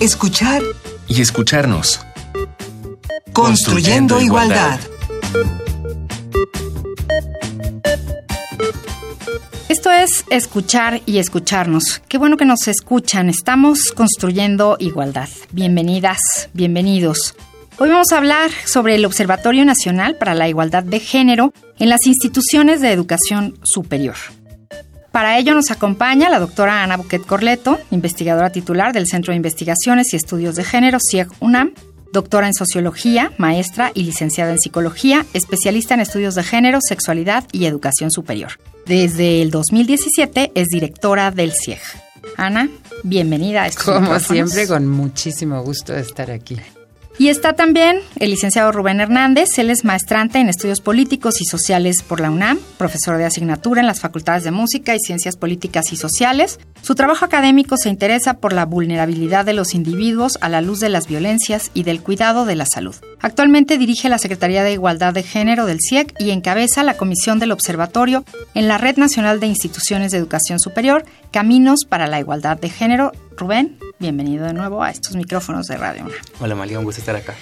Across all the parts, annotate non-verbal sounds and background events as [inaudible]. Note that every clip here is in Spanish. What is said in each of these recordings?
escuchar y escucharnos. Construyendo, igualdad. Esto es escuchar y escucharnos. Qué bueno que nos escuchan. Estamos construyendo igualdad. Bienvenidas, bienvenidos. Hoy vamos a hablar sobre el Observatorio Nacional para la Igualdad de Género en las instituciones de educación superior. Para ello nos acompaña la doctora Ana Buquet Corleto, investigadora titular del Centro de Investigaciones y Estudios de Género, CIEG UNAM, doctora en Sociología, maestra y licenciada en Psicología, especialista en estudios de género, sexualidad y educación superior. Desde el 2017 es directora del CIEG. Ana, bienvenida a estos Como micrófonos. siempre, con muchísimo gusto de estar aquí. Y está también el licenciado Rubén Hernández. Él es maestrante en estudios políticos y sociales por la UNAM, profesor de asignatura en las facultades de música y ciencias políticas y sociales. Su trabajo académico se interesa por la vulnerabilidad de los individuos a la luz de las violencias y del cuidado de la salud. Actualmente dirige la Secretaría de Igualdad de Género del CIEC y encabeza la comisión del observatorio en la Red Nacional de Instituciones de Educación Superior, Caminos para la Igualdad de Género. Rubén, bienvenido de nuevo a estos micrófonos de Radio UNAM. Hola María, un gusto estar acá.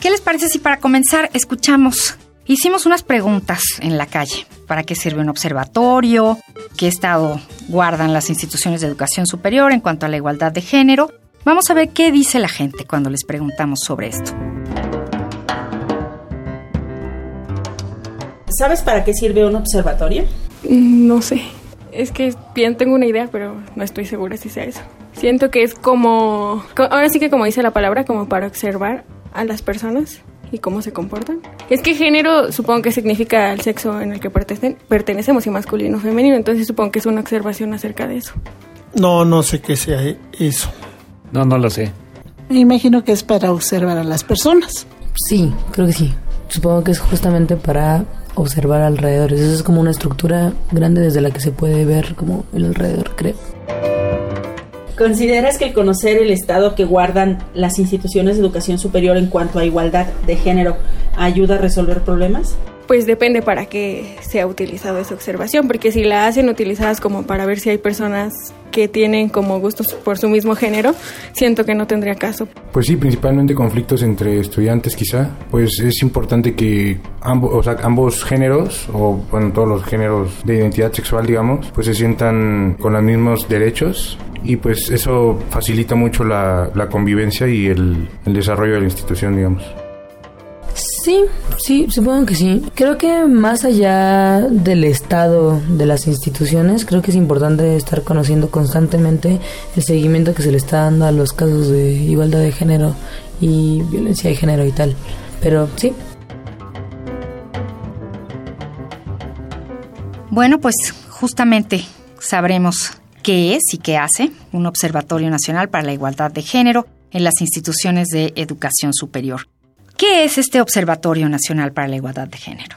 ¿Qué les parece si para comenzar escuchamos? Hicimos unas preguntas en la calle. ¿Para qué sirve un observatorio? ¿Qué estado guardan las instituciones de educación superior en cuanto a la igualdad de género? Vamos a ver qué dice la gente cuando les preguntamos sobre esto. ¿Sabes para qué sirve un observatorio? Mm, No sé. Es que bien tengo una idea, pero no estoy segura si sea eso. Siento que es como, co- ahora sí que como dice la palabra, como para observar a las personas y cómo se comportan. Es que género supongo que significa el sexo en el que pertenecen- pertenecemos y masculino o femenino, entonces supongo que es una observación acerca de eso. No, no sé qué sea eso. No, no lo sé. Me imagino que es para observar a las personas. Sí, creo que sí. Supongo que es justamente para observar alrededor. Eso es como una estructura grande desde la que se puede ver como el alrededor, creo. ¿Consideras que el conocer el estado que guardan las instituciones de educación superior en cuanto a igualdad de género ayuda a resolver problemas? Pues depende para qué sea utilizado esa observación, porque si la hacen utilizadas como para ver si hay personas que tienen como gustos por su mismo género, siento que no tendría caso. Pues sí, principalmente conflictos entre estudiantes quizá. Pues es importante que ambos, o sea, ambos géneros, o bueno, todos los géneros de identidad sexual, digamos, pues se sientan con los mismos derechos y pues eso facilita mucho la, convivencia y el desarrollo de la institución, digamos. Sí, sí, supongo que sí. Creo que más allá del estado de las instituciones, creo que es importante estar conociendo constantemente el seguimiento que se le está dando a los casos de igualdad de género y violencia de género y tal. Pero sí, Bueno, pues justamente sabremos qué es y qué hace un Observatorio Nacional para la Igualdad de Género en las instituciones de educación superior. ¿Qué es este Observatorio Nacional para la Igualdad de Género?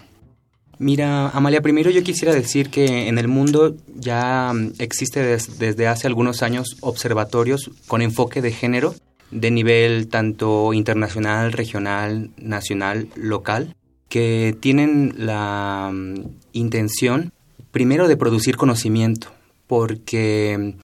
Mira, Amalia, primero yo quisiera decir que en el mundo ya mm, existe des- desde hace algunos años observatorios con enfoque de género de nivel tanto internacional, regional, nacional, local, que tienen la mm, intención primero de producir conocimiento, porque mm,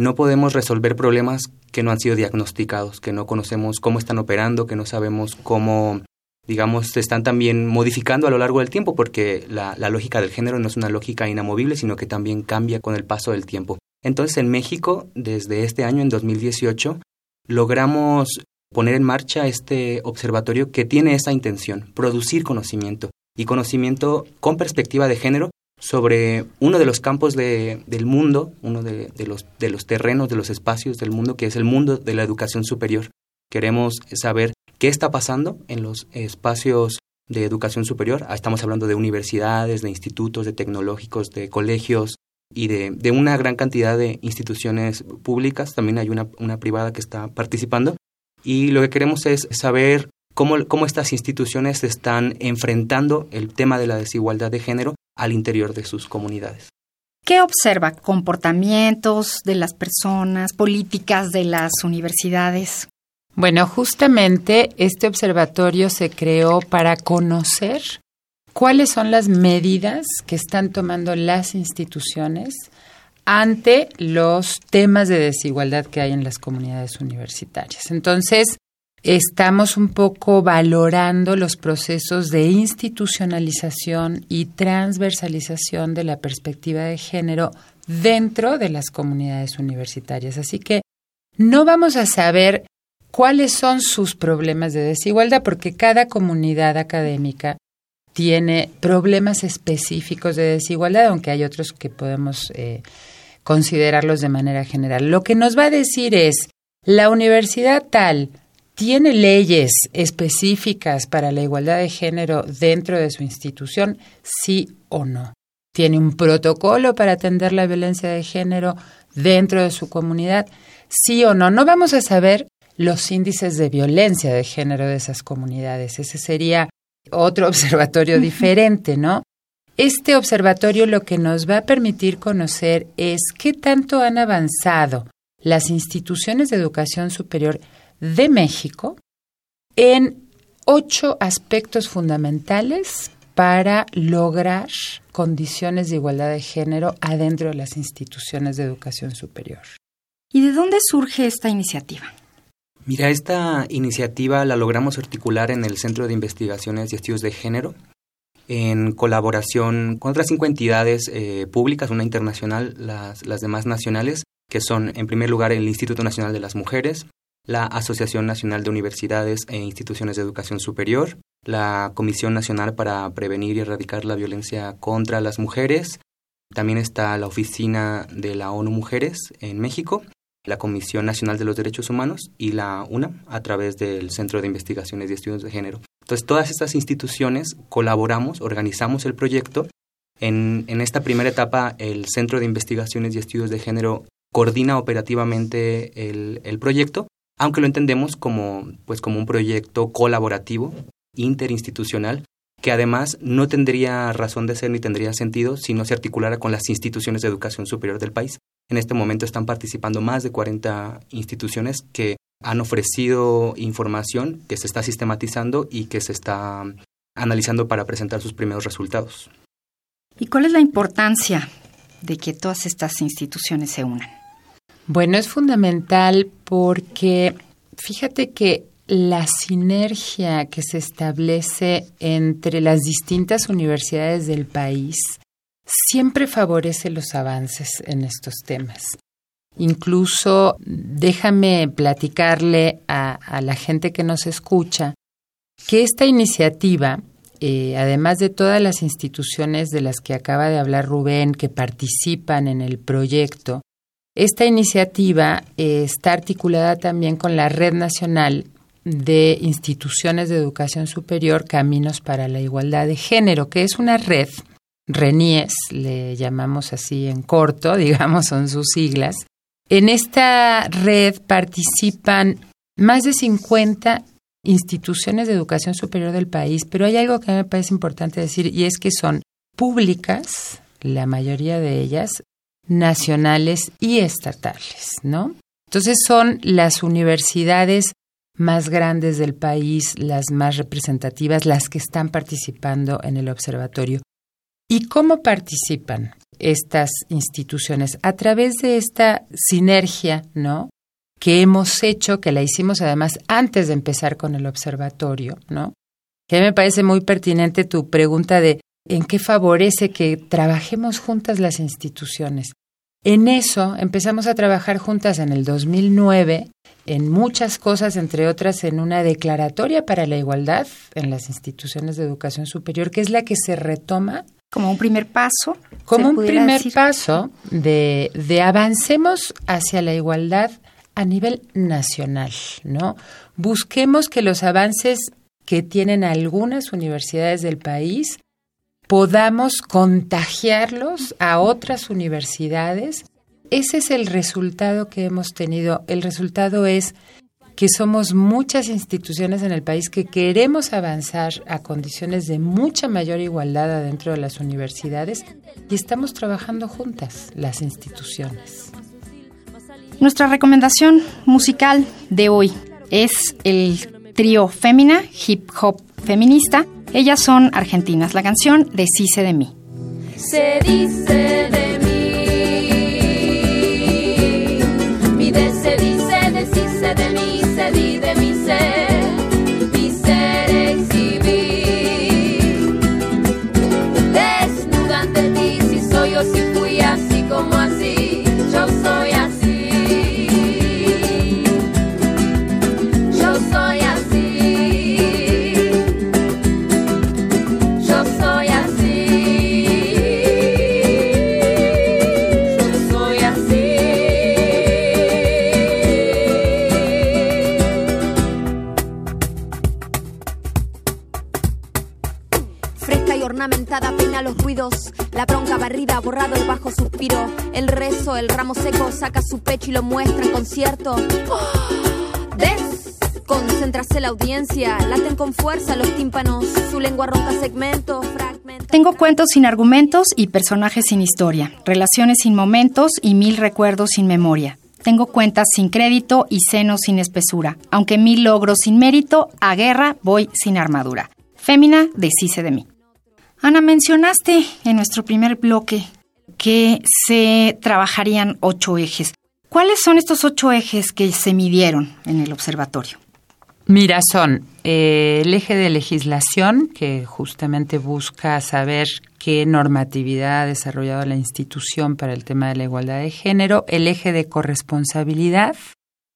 no podemos resolver problemas que no han sido diagnosticados, que no conocemos cómo están operando, que no sabemos cómo digamos, se están también modificando a lo largo del tiempo porque la, la lógica del género no es una lógica inamovible, sino que también cambia con el paso del tiempo. Entonces, en México, desde este año, en 2018, logramos poner en marcha este observatorio que tiene esa intención, producir conocimiento y conocimiento con perspectiva de género sobre uno de los campos de- del mundo, uno de, de los, de los terrenos, de los espacios del mundo, que es el mundo de la educación superior. Queremos saber qué está pasando en los espacios de educación superior. Ah, Estamos hablando de universidades, de institutos, de tecnológicos, de colegios y de, de una gran cantidad de instituciones públicas. También hay una, una privada que está participando. Y lo que queremos es saber cómo, cómo estas instituciones están enfrentando el tema de la desigualdad de género al interior de sus comunidades. ¿Qué observa? ¿Comportamientos de las personas, políticas de las universidades? Bueno, justamente este observatorio se creó para conocer cuáles son las medidas que están tomando las instituciones ante los temas de desigualdad que hay en las comunidades universitarias. Entonces, estamos un poco valorando los procesos de institucionalización y transversalización de la perspectiva de género dentro de las comunidades universitarias. Así que no vamos a saber cuáles son sus problemas de desigualdad porque cada comunidad académica tiene problemas específicos de desigualdad, aunque hay otros que podemos eh, considerarlos de manera general. Lo que nos va a decir es, la universidad tal tiene leyes específicas para la igualdad de género dentro de su institución, sí o no. Tiene un protocolo para atender la violencia de género dentro de su comunidad, sí o no. No vamos a saber los índices de violencia de género de esas comunidades. Ese sería otro [laughs] observatorio diferente, ¿no? Este observatorio lo que nos va a permitir conocer es qué tanto han avanzado las instituciones de educación superior de México en ocho aspectos fundamentales para lograr condiciones de igualdad de género adentro de las instituciones de educación superior. ¿Y de dónde surge esta iniciativa? Mira, esta iniciativa la logramos articular en el Centro de Investigaciones y Estudios de Género, en colaboración con otras cinco entidades eh, públicas, una internacional, las, las demás nacionales, que son, en primer lugar, el Instituto Nacional de las Mujeres, la Asociación Nacional de Universidades e Instituciones de Educación Superior, la Comisión Nacional para Prevenir y Erradicar la Violencia contra las Mujeres, también está la Oficina de la ONU Mujeres en México la Comisión Nacional de los Derechos Humanos y la UNA a través del Centro de Investigaciones y Estudios de Género. Entonces, todas estas instituciones colaboramos, organizamos el proyecto. En, esta primera etapa, el Centro de Investigaciones y Estudios de Género coordina operativamente el proyecto, aunque lo entendemos como, pues, como un proyecto colaborativo, interinstitucional, que además no tendría razón de ser ni tendría sentido si no se articulara con las instituciones de educación superior del país. En este momento están participando más de 40 instituciones que han ofrecido información que se está sistematizando y que se está analizando para presentar sus primeros resultados. ¿Y cuál es la importancia de que todas estas instituciones se unan? Bueno, es fundamental porque fíjate que la sinergia que se establece entre las distintas universidades del país siempre favorece los avances en estos temas. Incluso déjame platicarle a, la gente que nos escucha que esta iniciativa, eh, además de todas las instituciones de las que acaba de hablar Rubén que participan en el proyecto, esta iniciativa eh, está articulada también con la Red Nacional de Instituciones de Educación Superior Caminos para la Igualdad de Género, que es una red RENIES, le llamamos así en corto, [laughs] digamos, son sus siglas. En esta red participan más de 50 instituciones de educación superior del país, pero hay algo que me parece importante decir y es que son públicas, la mayoría de ellas, nacionales y estatales, ¿no? Entonces son las universidades más grandes del país, las más representativas, las que están participando en el observatorio. ¿Y cómo participan estas instituciones? A través de esta sinergia, ¿no? Que hemos hecho, que la hicimos además antes de empezar con el observatorio, ¿no? Que me parece muy pertinente tu pregunta de en qué favorece que trabajemos juntas las instituciones. En eso empezamos a trabajar juntas en el 2009, en muchas cosas, entre otras en una declaratoria para la igualdad en las instituciones de educación superior, que es la que se retoma como un primer paso. Como un primer paso de, de avancemos hacia la igualdad a nivel nacional, ¿no? Busquemos que los avances que tienen algunas universidades del país podamos contagiarlos a otras universidades. Ese es el resultado que hemos tenido. El resultado es que somos muchas instituciones en el país que queremos avanzar a condiciones de mucha mayor igualdad adentro de las universidades y estamos trabajando juntas las instituciones. Nuestra recomendación musical de hoy es el trío Fémina, hip hop feminista. Ellas son argentinas. La canción Deshice de mí. Se dice de mí la bronca barrida, borrado el bajo suspiro, el rezo, el ramo seco saca su pecho y lo muestra en concierto. [gasps] Desconcentrase la audiencia, laten con fuerza los tímpanos, su lengua ronca segmento, fragmento. Tengo cuentos sin argumentos y personajes sin historia, relaciones sin momentos y mil recuerdos sin memoria. Tengo cuentas sin crédito y senos sin espesura. Aunque mil logros sin mérito, a guerra voy sin armadura. Fémina, deshice de mí. Ana, mencionaste en nuestro primer bloque que se trabajarían ocho ejes. ¿Cuáles son estos ocho ejes que se midieron en el observatorio? Mira, son eh, el eje de legislación, que justamente busca saber qué normatividad ha desarrollado la institución para el tema de la igualdad de género, el eje de corresponsabilidad,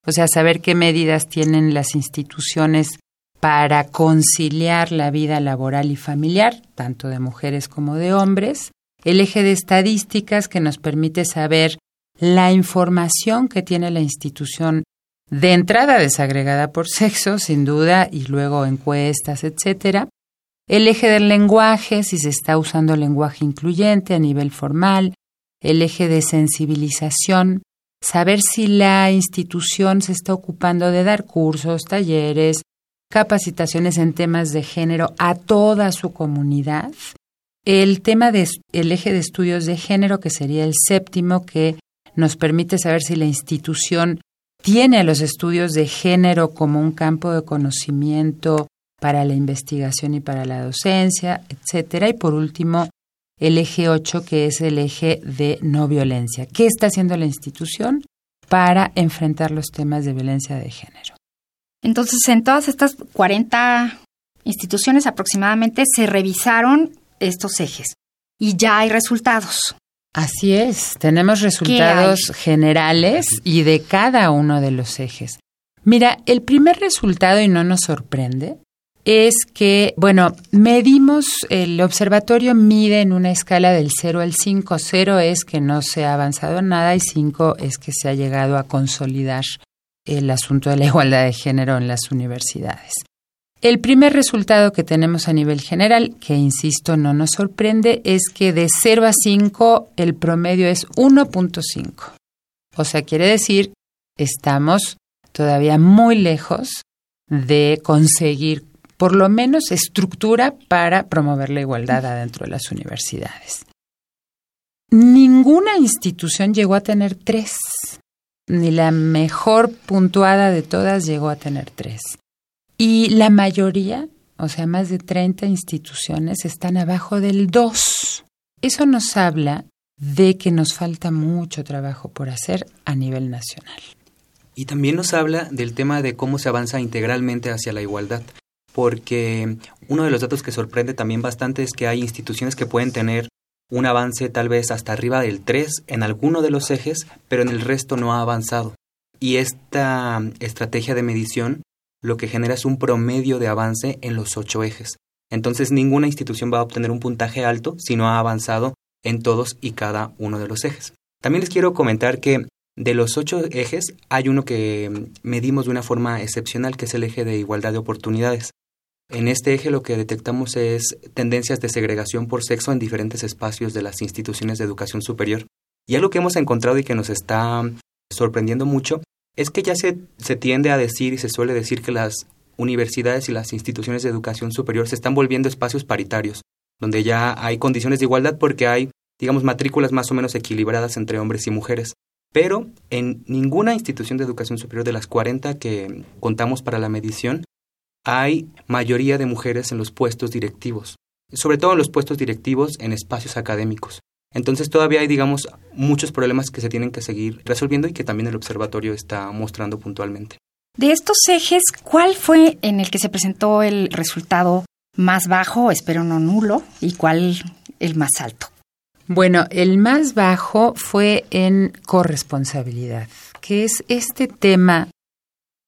o sea, saber qué medidas tienen las instituciones para conciliar la vida laboral y familiar, tanto de mujeres como de hombres, el eje de estadísticas que nos permite saber la información que tiene la institución de entrada desagregada por sexo, sin duda, y luego encuestas, etcétera. El eje del lenguaje, si se está usando lenguaje incluyente a nivel formal, el eje de sensibilización, saber si la institución se está ocupando de dar cursos, talleres, capacitaciones en temas de género a toda su comunidad. El tema del eje de estudios de género, que sería el séptimo, que nos permite saber si la institución tiene los estudios de género como un campo de conocimiento para la investigación y para la docencia, etcétera. Y por último, el eje 8, que es el eje de no violencia. ¿Qué está haciendo la institución para enfrentar los temas de violencia de género? Entonces, en todas estas 40 instituciones aproximadamente se revisaron estos ejes y ya hay resultados. Así es, tenemos resultados generales y de cada uno de los ejes. Mira, el primer resultado, y no nos sorprende, es que, bueno, medimos, el observatorio mide en una escala del 0 al 5. 0 es que no se ha avanzado nada y 5 es que se ha llegado a consolidar el asunto de la igualdad de género en las universidades. El primer resultado que tenemos a nivel general, que insisto no nos sorprende, es que de 0 a 5 el promedio es 1.5. O sea, quiere decir, estamos todavía muy lejos de conseguir por lo menos estructura para promover la igualdad adentro de las universidades. Ninguna institución llegó a tener tres ni la mejor puntuada de todas llegó a tener tres. Y la mayoría, o sea, más de 30 instituciones, están abajo del 2. Eso nos habla de que nos falta mucho trabajo por hacer a nivel nacional. Y también nos habla del tema de cómo se avanza integralmente hacia la igualdad, porque uno de los datos que sorprende también bastante es que hay instituciones que pueden tener un avance tal vez hasta arriba del 3 en alguno de los ejes, pero en el resto no ha avanzado. Y esta estrategia de medición lo que genera es un promedio de avance en los ocho ejes. Entonces ninguna institución va a obtener un puntaje alto si no ha avanzado en todos y cada uno de los ejes. También les quiero comentar que de los ocho ejes hay uno que medimos de una forma excepcional, que es el eje de igualdad de oportunidades. En este eje lo que detectamos es tendencias de segregación por sexo en diferentes espacios de las instituciones de educación superior. Y algo que hemos encontrado y que nos está sorprendiendo mucho es que ya se, se tiende a decir y se suele decir que las universidades y las instituciones de educación superior se están volviendo espacios paritarios, donde ya hay condiciones de igualdad porque hay, digamos, matrículas más o menos equilibradas entre hombres y mujeres. Pero en ninguna institución de educación superior de las 40 que contamos para la medición hay mayoría de mujeres en los puestos directivos, sobre todo en los puestos directivos en espacios académicos. Entonces todavía hay, digamos, muchos problemas que se tienen que seguir resolviendo y que también el observatorio está mostrando puntualmente. De estos ejes, ¿cuál fue en el que se presentó el resultado más bajo, espero no nulo, y cuál el más alto? Bueno, el más bajo fue en corresponsabilidad, que es este tema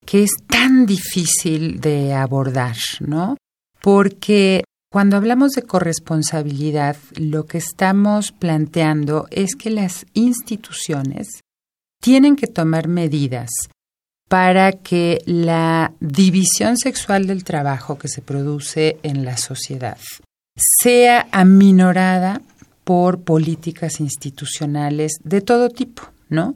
que es tan difícil de abordar, ¿no? Porque cuando hablamos de corresponsabilidad, lo que estamos planteando es que las instituciones tienen que tomar medidas para que la división sexual del trabajo que se produce en la sociedad sea aminorada por políticas institucionales de todo tipo, ¿no?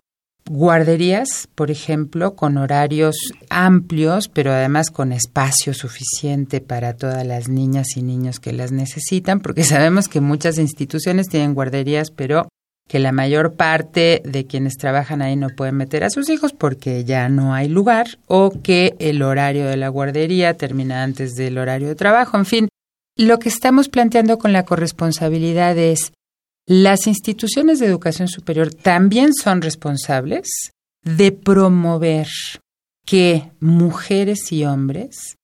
Guarderías, por ejemplo, con horarios amplios, pero además con espacio suficiente para todas las niñas y niños que las necesitan, porque sabemos que muchas instituciones tienen guarderías, pero que la mayor parte de quienes trabajan ahí no pueden meter a sus hijos porque ya no hay lugar o que el horario de la guardería termina antes del horario de trabajo. En fin, lo que estamos planteando con la corresponsabilidad es las instituciones de educación superior también son responsables de promover que mujeres y hombres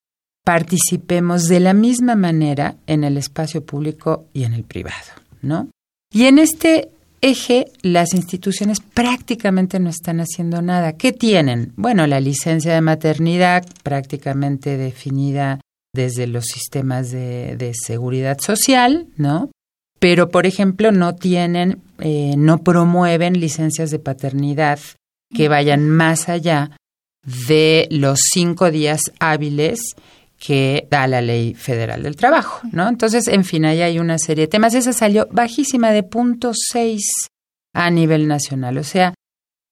participemos de la misma manera en el espacio público y en el privado, ¿no? Y en este eje, las instituciones prácticamente no están haciendo nada. ¿Qué tienen? Bueno, la licencia de maternidad prácticamente definida desde los sistemas de, seguridad social, ¿no? Pero, por ejemplo, no tienen, eh, no promueven licencias de paternidad que vayan más allá de los cinco días hábiles que da la ley federal del trabajo, ¿no? Entonces, en fin, ahí hay una serie de temas. Esa salió bajísima de punto seis a nivel nacional. O sea,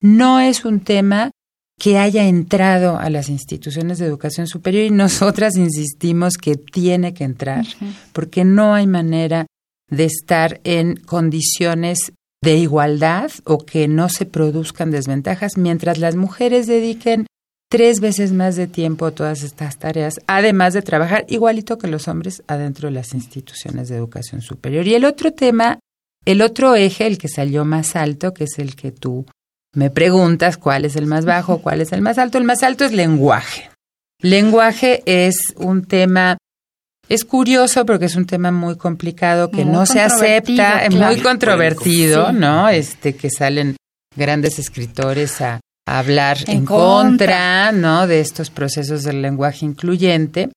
no es un tema que haya entrado a las instituciones de educación superior y nosotras insistimos que tiene que entrar, porque no hay manera de estar en condiciones de igualdad o que no se produzcan desventajas mientras las mujeres dediquen tres veces más de tiempo a todas estas tareas, además de trabajar igualito que los hombres adentro de las instituciones de educación superior. Y el otro tema, el otro eje, el que salió más alto, que es el que tú me preguntas cuál es el más bajo, cuál es el más alto, el más alto es lenguaje. Lenguaje es un tema es curioso porque es un tema muy complicado que no se acepta, es muy controvertido, ¿no? Este que salen grandes escritores a, hablar en, contra, ¿no? De estos procesos del lenguaje incluyente.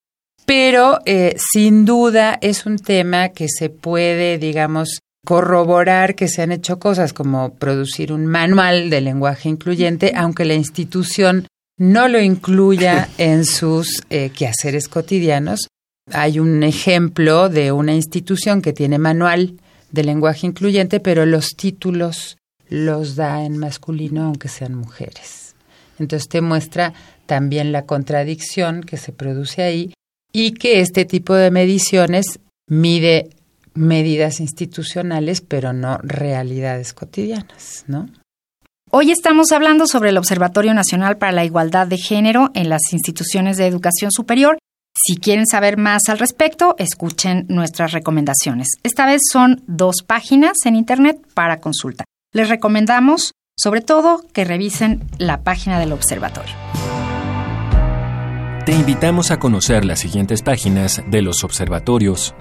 Pero eh, sin duda es un tema que se puede, digamos, corroborar que se han hecho cosas como producir un manual de lenguaje incluyente, aunque la institución no lo incluya [laughs] en sus eh, quehaceres cotidianos. Hay un ejemplo de una institución que tiene manual de lenguaje incluyente, pero los títulos los da en masculino aunque sean mujeres. Entonces te muestra también la contradicción que se produce ahí y que este tipo de mediciones mide medidas institucionales, pero no realidades cotidianas, ¿no? Hoy estamos hablando sobre el Observatorio Nacional para la Igualdad de Género en las instituciones de educación superior si quieren saber más al respecto, escuchen nuestras recomendaciones. Esta vez son dos páginas en Internet para consulta. Les recomendamos, sobre todo, que revisen la página del observatorio. Te invitamos a conocer las siguientes páginas de los observatorios.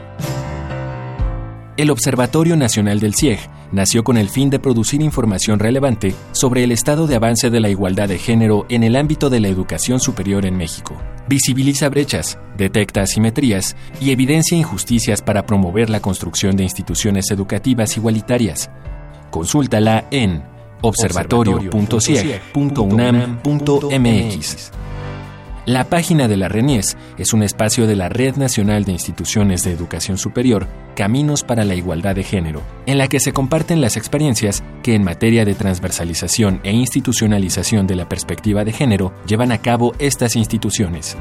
El Observatorio Nacional del CIEG nació con el fin de producir información relevante sobre el estado de avance de la igualdad de género en el ámbito de la educación superior en México. Visibiliza brechas, detecta asimetrías y evidencia injusticias para promover la construcción de instituciones educativas igualitarias. Consúltala en observatorio.cieg.unam.mx. La página de la RENIES es un espacio de la Red Nacional de Instituciones de Educación Superior, Caminos para la Igualdad de Género, en la que se comparten las experiencias que en materia de transversalización e institucionalización de la perspectiva de género llevan a cabo estas instituciones.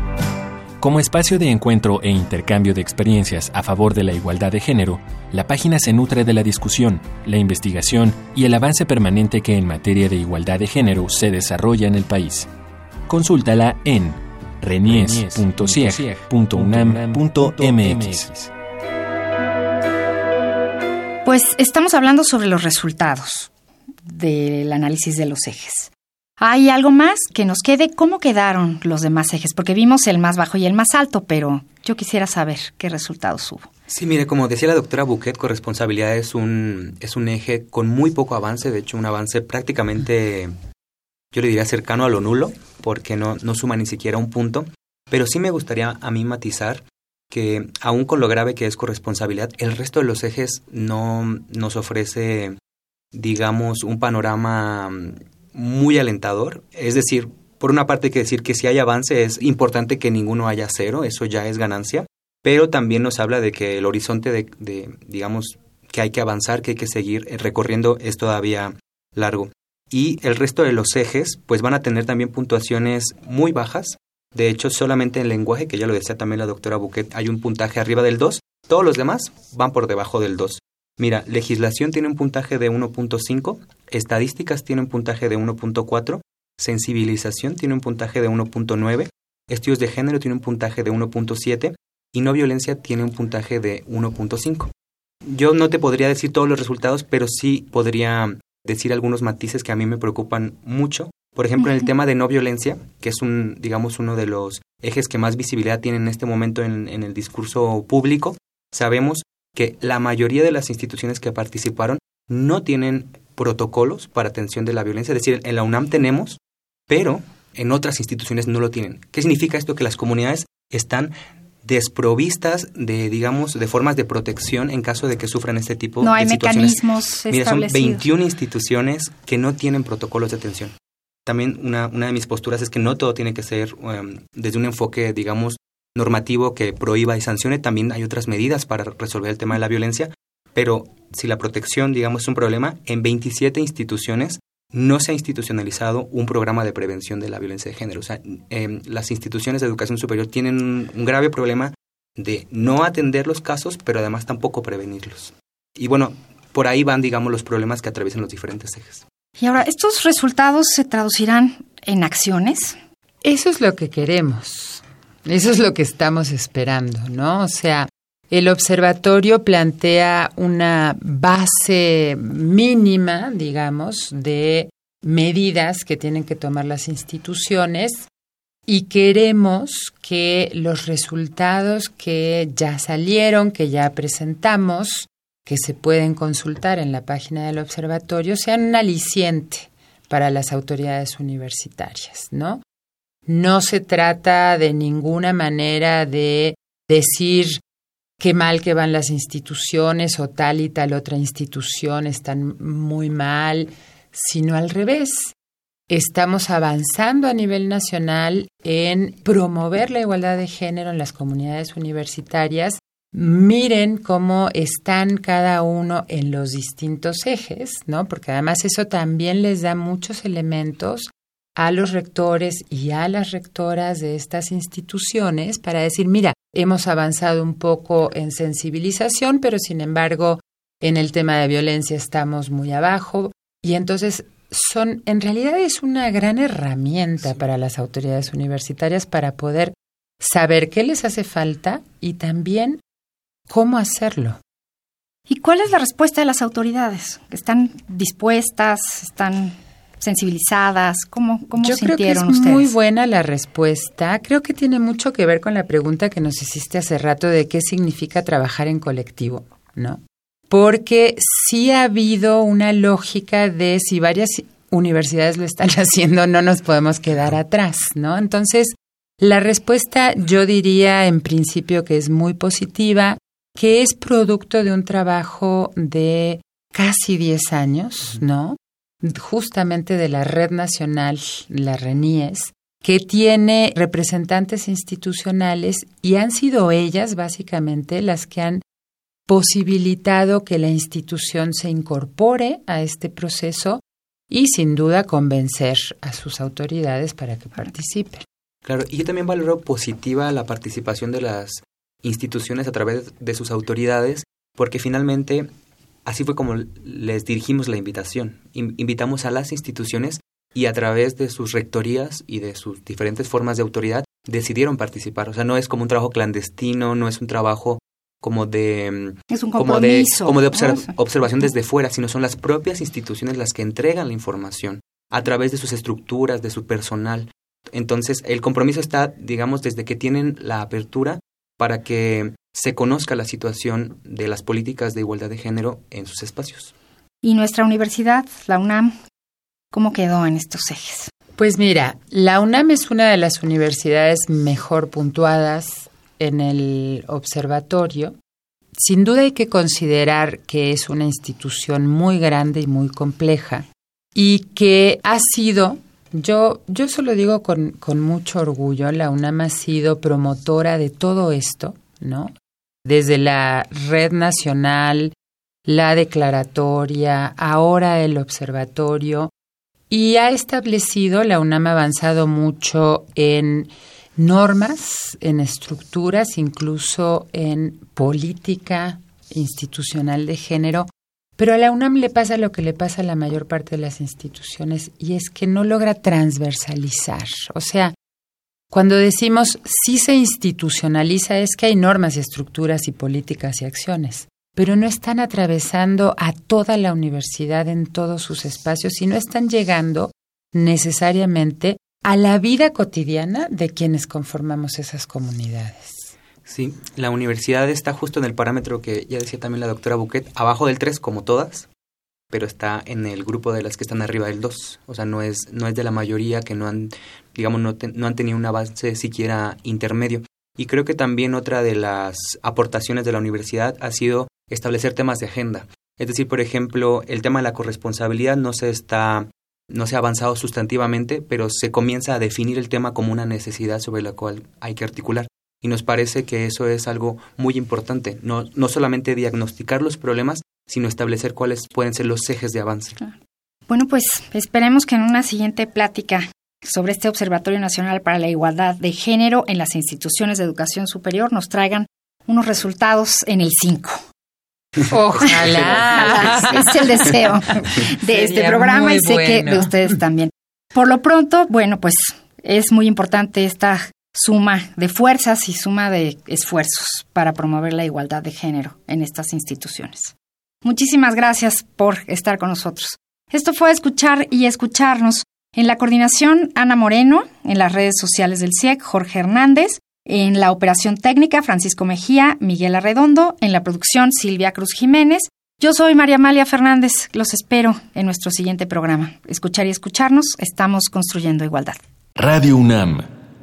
Como espacio de encuentro e intercambio de experiencias a favor de la igualdad de género, la página se nutre de la discusión, la investigación y el avance permanente que en materia de igualdad de género se desarrolla en el país. Consúltala en renies.cieg.unam.mx. Pues estamos hablando sobre los resultados del análisis de los ejes. ¿Hay algo más que nos quede? ¿Cómo quedaron los demás ejes? Porque vimos el más bajo y el más alto, pero yo quisiera saber qué resultados hubo. Sí, mire, como decía la doctora Bouquet, corresponsabilidad es un, es un eje con muy poco avance, de hecho un avance prácticamente, yo le diría cercano a lo nulo, porque no, no suma ni siquiera un punto, pero sí me gustaría a mí matizar que aún con lo grave que es corresponsabilidad, el resto de los ejes no nos ofrece, digamos, un panorama muy alentador. Es decir, por una parte hay que decir que si hay avance es importante que ninguno haya cero, eso ya es ganancia, pero también nos habla de que el horizonte de, digamos, que hay que avanzar, que hay que seguir recorriendo es todavía largo. Y el resto de los ejes, pues van a tener también puntuaciones muy bajas. De hecho, solamente en lenguaje, que ya lo decía también la doctora Bouquet, hay un puntaje arriba del 2. Todos los demás van por debajo del 2. Mira, legislación tiene un puntaje de 1.5, estadísticas tiene un puntaje de 1.4, sensibilización tiene un puntaje de 1.9, estudios de género tiene un puntaje de 1.7 y no violencia tiene un puntaje de 1.5. Yo no te podría decir todos los resultados, pero sí podría decir algunos matices que a mí me preocupan mucho. Por ejemplo, en el tema de no violencia, que es un, digamos, uno de los ejes que más visibilidad tiene en este momento en, en el discurso público, sabemos que la mayoría de las instituciones que participaron no tienen protocolos para atención de la violencia. Es decir, en la UNAM tenemos, pero en otras instituciones no lo tienen. ¿Qué significa esto? Que las comunidades están desprovistas de, digamos, de formas de protección en caso de que sufran este tipo no de hay situaciones. mecanismos Mira, son establecidos. 21 instituciones que no tienen protocolos de atención. También una, una de mis posturas es que no todo tiene que ser um, desde un enfoque, digamos, normativo que prohíba y sancione. También hay otras medidas para resolver el tema de la violencia, pero si la protección, digamos, es un problema, en 27 instituciones no se ha institucionalizado un programa de prevención de la violencia de género. O sea, eh, las instituciones de educación superior tienen un, un grave problema de no atender los casos, pero además tampoco prevenirlos. Y bueno, por ahí van, digamos, los problemas que atraviesan los diferentes ejes. Y ahora, ¿estos resultados se traducirán en acciones? Eso es lo que queremos. Eso es lo que estamos esperando, ¿no? O sea, el observatorio plantea una base mínima, digamos, de medidas que tienen que tomar las instituciones y queremos que los resultados que ya salieron, que ya presentamos, que se pueden consultar en la página del observatorio, sean un aliciente para las autoridades universitarias, ¿no? No se trata de ninguna manera de decir qué mal que van las instituciones o tal y tal otra institución están muy mal, sino al revés. Estamos avanzando a nivel nacional en promover la igualdad de género en las comunidades universitarias. Miren cómo están cada uno en los distintos ejes, ¿no? Porque además eso también les da muchos elementos a los rectores y a las rectoras de estas instituciones para decir, mira, hemos avanzado un poco en sensibilización, pero sin embargo en el tema de violencia estamos muy abajo y entonces son en realidad es una gran herramienta para las autoridades universitarias para poder saber qué les hace falta y también cómo hacerlo. ¿Y cuál es la respuesta de las autoridades? ¿Están dispuestas? ¿Están sensibilizadas? ¿Cómo, cómo Yo creo que es sintieron ustedes? muy buena la respuesta. Creo que tiene mucho que ver con la pregunta que nos hiciste hace rato de qué significa trabajar en colectivo, ¿no? Porque sí ha habido una lógica de si varias universidades lo están [laughs] haciendo, no nos podemos quedar atrás, ¿no? Entonces, la respuesta yo diría en principio que es muy positiva, que es producto de un trabajo de casi 10 años, ¿no? Justamente de la Red Nacional, la RENIES, que tiene representantes institucionales y han sido ellas básicamente las que han posibilitado que la institución se incorpore a este proceso y sin duda convencer a sus autoridades para que participen. Claro, y yo también valoro positiva la participación de las instituciones a través de sus autoridades, porque finalmente así fue como les dirigimos la invitación. Invitamos a las instituciones y a través de sus rectorías y de sus diferentes formas de autoridad decidieron participar. O sea, no es como un trabajo clandestino, no es un trabajo como de es un como de, como de observ- ¿no? observación desde fuera, sino son las propias instituciones las que entregan la información. a través de sus estructuras, de su personal. Entonces, el compromiso está, digamos, desde que tienen la apertura para que se conozca la situación de las políticas de igualdad de género en sus espacios. ¿Y nuestra universidad, la UNAM, cómo quedó en estos ejes? Pues mira, la UNAM es una de las universidades mejor puntuadas en el observatorio. Sin duda hay que considerar que es una institución muy grande y muy compleja y que ha sido, yo, yo se lo digo con, con mucho orgullo, la UNAM ha sido promotora de todo esto, ¿no? Desde la red nacional, la declaratoria, ahora el observatorio, y ha establecido, la UNAM ha avanzado mucho en normas, en estructuras, incluso en política institucional de género, pero a la UNAM le pasa lo que le pasa a la mayor parte de las instituciones y es que no logra transversalizar. O sea, cuando decimos sí se institucionaliza es que hay normas y estructuras y políticas y acciones, pero no están atravesando a toda la universidad en todos sus espacios y no están llegando necesariamente a la vida cotidiana de quienes conformamos esas comunidades. Sí, la universidad está justo en el parámetro que ya decía también la doctora Buquet, abajo del 3 como todas, pero está en el grupo de las que están arriba del 2. O sea, no es, no es de la mayoría que no han, digamos, no, no han tenido un avance siquiera intermedio. Y creo que también otra de las aportaciones de la universidad ha sido establecer temas de agenda. Es decir, por ejemplo, el tema de la corresponsabilidad no se está no se ha avanzado sustantivamente, pero se comienza a definir el tema como una necesidad sobre la cual hay que articular. Y nos parece que eso es algo muy importante, no, no solamente diagnosticar los problemas, sino establecer cuáles pueden ser los ejes de avance. Bueno, pues esperemos que en una siguiente plática sobre este Observatorio Nacional para la Igualdad de Género en las instituciones de educación superior nos traigan unos resultados en el 5. [laughs] Ojalá. [laughs] es el deseo de este programa y sé que de ustedes también. Por lo pronto, bueno, pues es muy importante esta suma de fuerzas y suma de esfuerzos para promover la igualdad de género en estas instituciones. Muchísimas gracias por estar con nosotros. Esto fue escuchar y escucharnos. En la coordinación, Ana Moreno, en las redes sociales del CIEC, Jorge Hernández, en la operación técnica, Francisco Mejía, Miguel Arredondo. En la producción, Silvia Cruz Jiménez. Yo soy María Amalia Fernández. Los espero en nuestro siguiente programa. Escuchar y escucharnos. Estamos construyendo igualdad. Radio UNAM